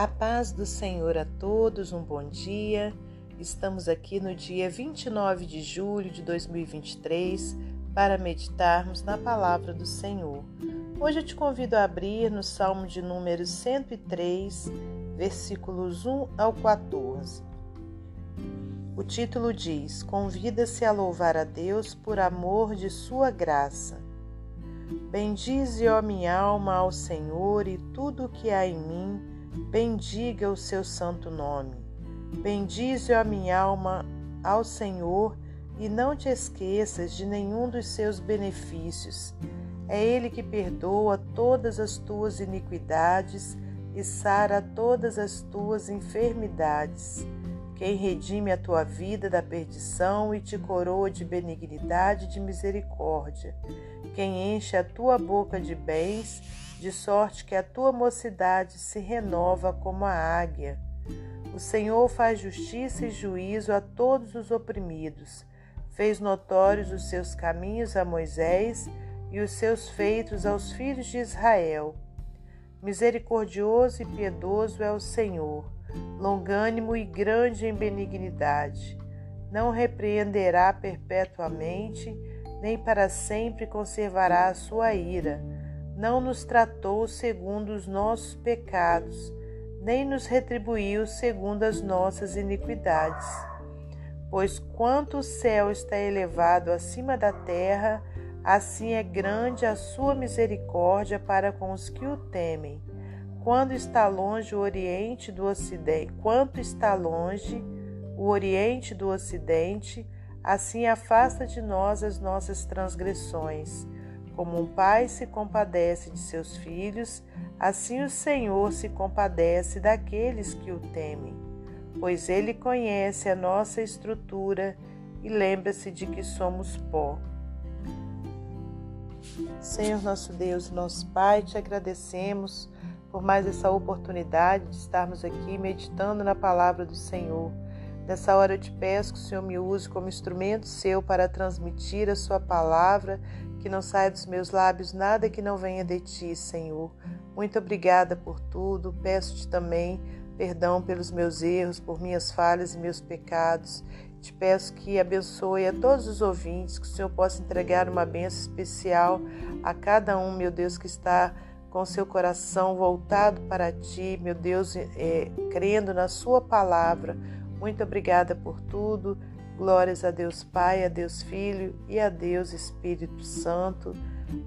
A paz do Senhor a todos, um bom dia. Estamos aqui no dia 29 de julho de 2023 para meditarmos na palavra do Senhor. Hoje eu te convido a abrir no Salmo de número 103, versículos 1 ao 14. O título diz: Convida-se a louvar a Deus por amor de sua graça. Bendize, ó minha alma, ao Senhor e tudo o que há em mim bendiga o seu santo nome. Bendize a minha alma ao Senhor e não te esqueças de nenhum dos seus benefícios. É Ele que perdoa todas as tuas iniquidades e sara todas as tuas enfermidades. Quem redime a tua vida da perdição e te coroa de benignidade e de misericórdia. Quem enche a tua boca de bens de sorte que a tua mocidade se renova como a águia. O Senhor faz justiça e juízo a todos os oprimidos, fez notórios os seus caminhos a Moisés e os seus feitos aos filhos de Israel. Misericordioso e piedoso é o Senhor, longânimo e grande em benignidade. Não repreenderá perpetuamente, nem para sempre conservará a sua ira não nos tratou segundo os nossos pecados, nem nos retribuiu segundo as nossas iniquidades. Pois quanto o céu está elevado acima da terra, assim é grande a sua misericórdia para com os que o temem. Quando está longe o oriente do ocidente, quanto está longe o oriente do ocidente, assim afasta de nós as nossas transgressões. Como um pai se compadece de seus filhos, assim o Senhor se compadece daqueles que o temem, pois ele conhece a nossa estrutura e lembra-se de que somos pó. Senhor nosso Deus nosso Pai, te agradecemos por mais essa oportunidade de estarmos aqui meditando na palavra do Senhor. Nessa hora eu te peço que o Senhor me use como instrumento seu para transmitir a sua palavra que não saia dos meus lábios nada que não venha de ti, Senhor. Muito obrigada por tudo. Peço-te também perdão pelos meus erros, por minhas falhas e meus pecados. Te peço que abençoe a todos os ouvintes, que o Senhor possa entregar uma bênção especial a cada um, meu Deus, que está com seu coração voltado para ti, meu Deus, é, crendo na Sua palavra. Muito obrigada por tudo. Glórias a Deus Pai, a Deus Filho e a Deus Espírito Santo.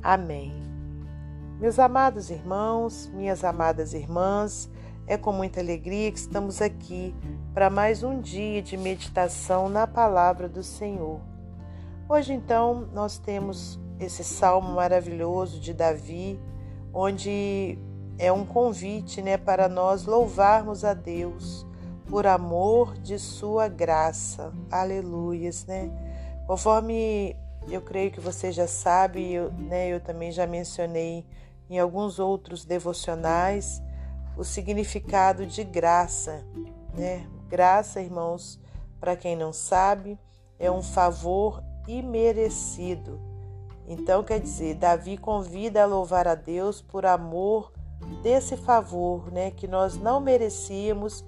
Amém. Meus amados irmãos, minhas amadas irmãs, é com muita alegria que estamos aqui para mais um dia de meditação na palavra do Senhor. Hoje, então, nós temos esse salmo maravilhoso de Davi, onde é um convite né, para nós louvarmos a Deus por amor de sua graça. Aleluias, né? Conforme eu creio que você já sabe, eu, né, eu também já mencionei em alguns outros devocionais o significado de graça, né? Graça, irmãos, para quem não sabe, é um favor imerecido. Então, quer dizer, Davi convida a louvar a Deus por amor desse favor, né, que nós não merecíamos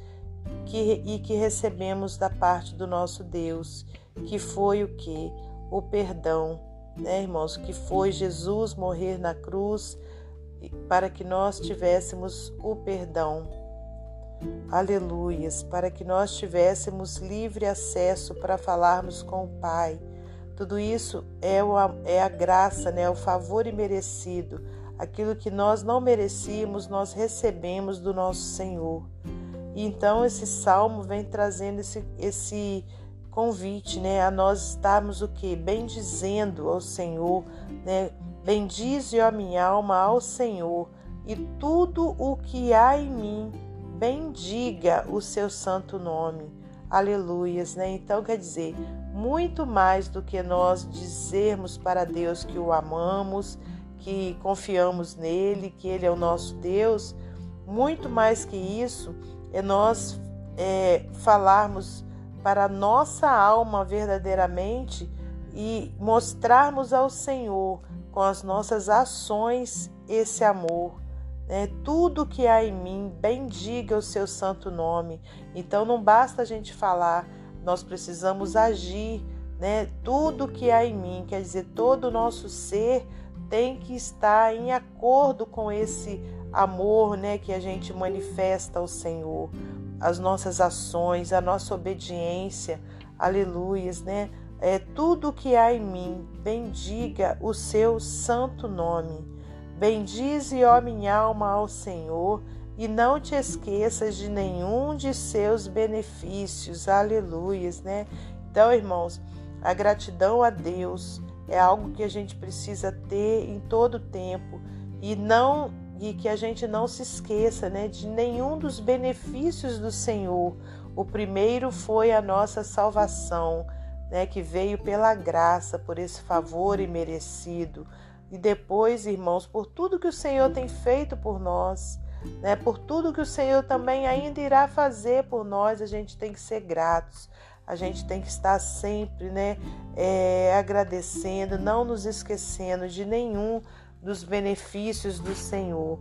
que, e que recebemos da parte do nosso Deus, que foi o que? O perdão, né, irmãos? Que foi Jesus morrer na cruz para que nós tivéssemos o perdão. Aleluias, para que nós tivéssemos livre acesso para falarmos com o Pai. Tudo isso é, o, é a graça, né, o favor imerecido. Aquilo que nós não merecíamos, nós recebemos do nosso Senhor. E então esse salmo vem trazendo esse, esse convite, né, a nós estarmos o que? Bendizendo ao Senhor, né? Bendize a minha alma ao Senhor e tudo o que há em mim, bendiga o seu santo nome. Aleluias, né? Então quer dizer, muito mais do que nós dizermos para Deus que o amamos, que confiamos nele, que ele é o nosso Deus, muito mais que isso, é nós é, falarmos para a nossa alma verdadeiramente e mostrarmos ao Senhor com as nossas ações esse amor. né? Tudo que há em mim, bendiga o seu santo nome. Então não basta a gente falar, nós precisamos agir, né? Tudo que há em mim, quer dizer, todo o nosso ser tem que estar em acordo com esse amor, né, que a gente manifesta ao Senhor, as nossas ações, a nossa obediência, aleluias, né? É tudo que há em mim, bendiga o seu santo nome. Bendize, ó minha alma, ao Senhor, e não te esqueças de nenhum de seus benefícios. Aleluias, né? Então, irmãos, a gratidão a Deus é algo que a gente precisa ter em todo tempo e não e que a gente não se esqueça, né, de nenhum dos benefícios do Senhor. O primeiro foi a nossa salvação, né, que veio pela graça, por esse favor imerecido. E depois, irmãos, por tudo que o Senhor tem feito por nós, né, por tudo que o Senhor também ainda irá fazer por nós, a gente tem que ser gratos. A gente tem que estar sempre, né, é, agradecendo, não nos esquecendo de nenhum dos benefícios do Senhor.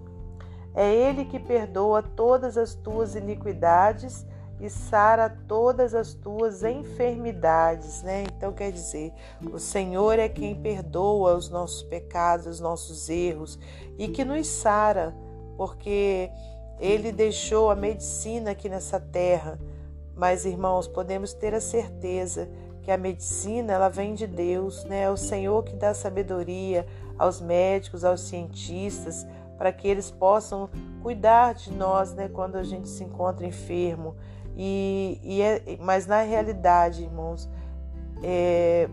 É Ele que perdoa todas as tuas iniquidades e sara todas as tuas enfermidades, né? Então quer dizer, o Senhor é quem perdoa os nossos pecados, os nossos erros e que nos sara, porque ele deixou a medicina aqui nessa terra. Mas irmãos, podemos ter a certeza que a medicina ela vem de Deus, né? É o Senhor que dá sabedoria aos médicos, aos cientistas, para que eles possam cuidar de nós, né, quando a gente se encontra enfermo. E, e é, mas na realidade, irmãos, é,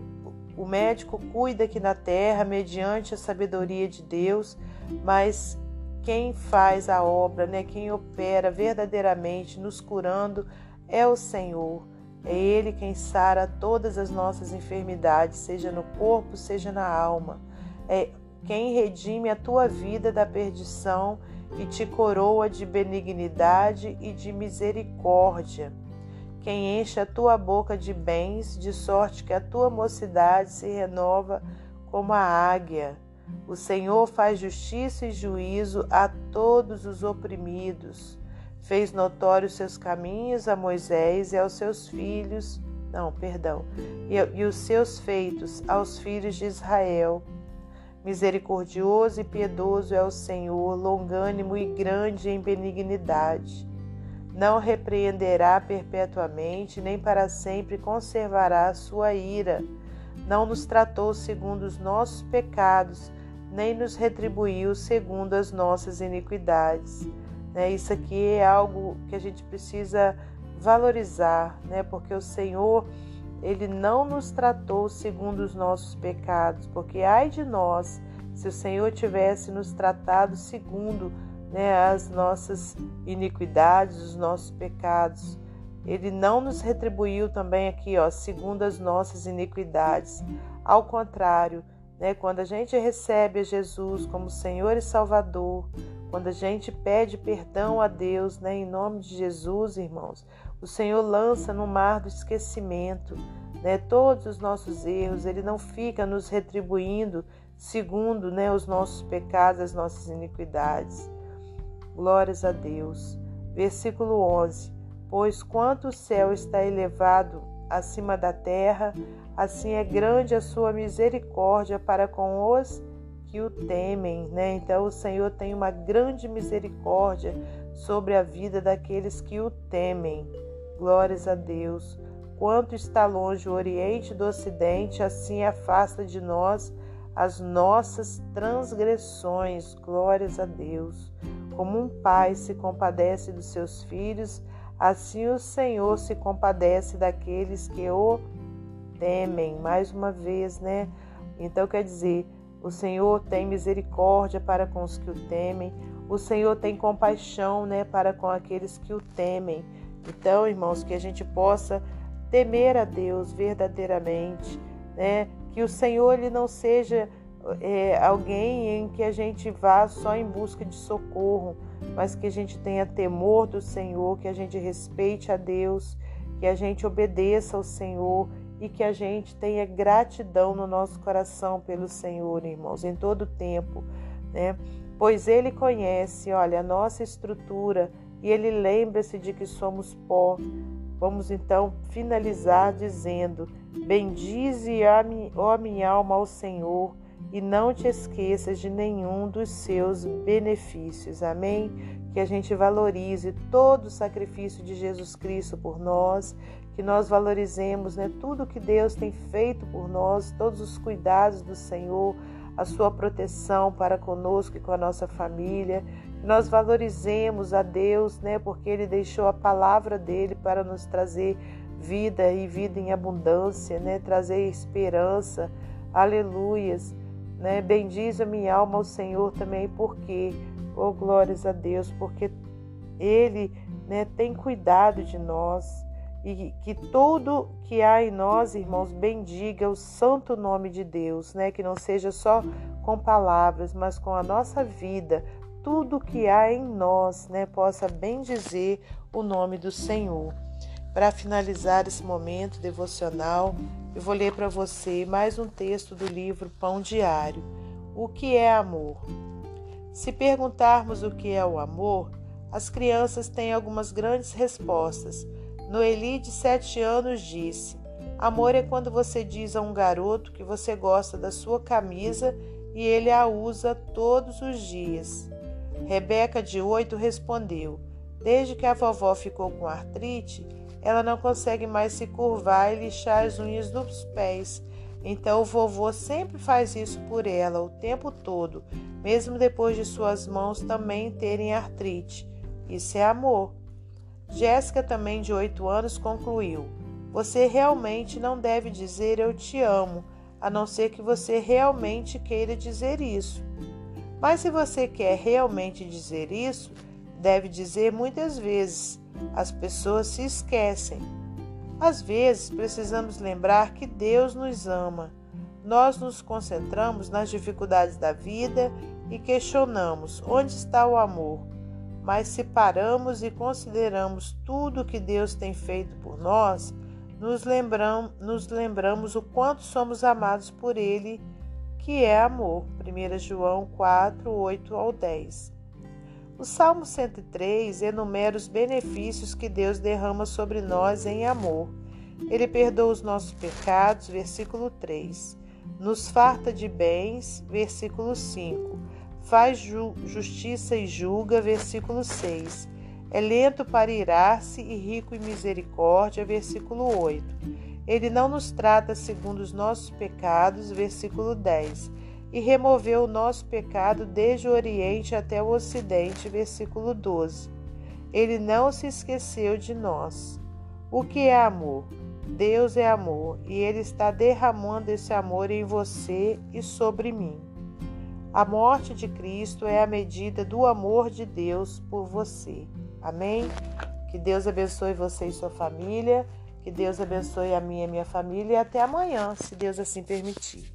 o médico cuida aqui na terra mediante a sabedoria de Deus, mas quem faz a obra, né, quem opera verdadeiramente nos curando é o Senhor. É Ele quem sara todas as nossas enfermidades, seja no corpo, seja na alma. É quem redime a tua vida da perdição e te coroa de benignidade e de misericórdia. Quem enche a tua boca de bens, de sorte que a tua mocidade se renova como a águia. O Senhor faz justiça e juízo a todos os oprimidos. Fez notórios seus caminhos a Moisés e aos seus filhos, não, perdão, e, e os seus feitos aos filhos de Israel Misericordioso e piedoso é o Senhor, longânimo e grande em benignidade. Não repreenderá perpetuamente, nem para sempre conservará a sua ira. Não nos tratou segundo os nossos pecados, nem nos retribuiu segundo as nossas iniquidades. Né? Isso aqui é algo que a gente precisa valorizar, né? porque o Senhor ele não nos tratou segundo os nossos pecados, porque ai de nós se o Senhor tivesse nos tratado segundo né, as nossas iniquidades, os nossos pecados. Ele não nos retribuiu também aqui, ó, segundo as nossas iniquidades. Ao contrário, né, quando a gente recebe a Jesus como Senhor e Salvador, quando a gente pede perdão a Deus, né, em nome de Jesus, irmãos, o Senhor lança no mar do esquecimento né, todos os nossos erros, Ele não fica nos retribuindo segundo né, os nossos pecados, as nossas iniquidades. Glórias a Deus. Versículo 11: Pois quanto o céu está elevado acima da terra, assim é grande a sua misericórdia para com os que o temem, né? Então o Senhor tem uma grande misericórdia sobre a vida daqueles que o temem. Glórias a Deus. Quanto está longe o Oriente do Ocidente, assim afasta de nós as nossas transgressões. Glórias a Deus. Como um pai se compadece dos seus filhos, assim o Senhor se compadece daqueles que o temem. Mais uma vez, né? Então quer dizer, o Senhor tem misericórdia para com os que o temem. O Senhor tem compaixão, né, para com aqueles que o temem. Então, irmãos, que a gente possa temer a Deus verdadeiramente, né? Que o Senhor ele não seja é, alguém em que a gente vá só em busca de socorro, mas que a gente tenha temor do Senhor, que a gente respeite a Deus, que a gente obedeça ao Senhor e que a gente tenha gratidão no nosso coração pelo Senhor, irmãos, em todo tempo, né? pois Ele conhece, olha, a nossa estrutura e Ele lembra-se de que somos pó. Vamos então finalizar dizendo: Bendize, ó minha alma, ao Senhor e não te esqueças de nenhum dos seus benefícios. Amém? Que a gente valorize todo o sacrifício de Jesus Cristo por nós, que nós valorizemos né, tudo que Deus tem feito por nós, todos os cuidados do Senhor, a sua proteção para conosco e com a nossa família. Nós valorizemos a Deus, né, porque Ele deixou a palavra dele para nos trazer vida e vida em abundância, né, trazer esperança. Aleluias. Né? Bendiz a minha alma ao Senhor também, porque, oh glórias a Deus, porque Ele né, tem cuidado de nós e que tudo que há em nós, irmãos, bendiga o santo nome de Deus, né? Que não seja só com palavras, mas com a nossa vida, tudo que há em nós, né, possa bendizer o nome do Senhor. Para finalizar esse momento devocional, eu vou ler para você mais um texto do livro Pão Diário. O que é amor? Se perguntarmos o que é o amor, as crianças têm algumas grandes respostas. Noeli, de sete anos, disse: Amor é quando você diz a um garoto que você gosta da sua camisa e ele a usa todos os dias. Rebeca, de oito, respondeu: Desde que a vovó ficou com artrite, ela não consegue mais se curvar e lixar as unhas dos pés. Então o vovô sempre faz isso por ela o tempo todo, mesmo depois de suas mãos também terem artrite. Isso é amor. Jéssica, também de oito anos, concluiu: Você realmente não deve dizer eu te amo, a não ser que você realmente queira dizer isso. Mas se você quer realmente dizer isso, deve dizer muitas vezes as pessoas se esquecem. Às vezes precisamos lembrar que Deus nos ama. Nós nos concentramos nas dificuldades da vida e questionamos onde está o amor. Mas se paramos e consideramos tudo que Deus tem feito por nós, nos, nos lembramos o quanto somos amados por Ele, que é amor. 1 João 4, 8 ao 10. O Salmo 103 enumera os benefícios que Deus derrama sobre nós em amor. Ele perdoa os nossos pecados, versículo 3. Nos farta de bens, versículo 5. Faz ju justiça e julga, versículo 6. É lento para irar-se e rico em misericórdia, versículo 8. Ele não nos trata segundo os nossos pecados, versículo 10 e removeu o nosso pecado desde o Oriente até o Ocidente. Versículo 12. Ele não se esqueceu de nós. O que é amor? Deus é amor e Ele está derramando esse amor em você e sobre mim. A morte de Cristo é a medida do amor de Deus por você. Amém? Que Deus abençoe você e sua família. Que Deus abençoe a minha e a minha família. E até amanhã, se Deus assim permitir.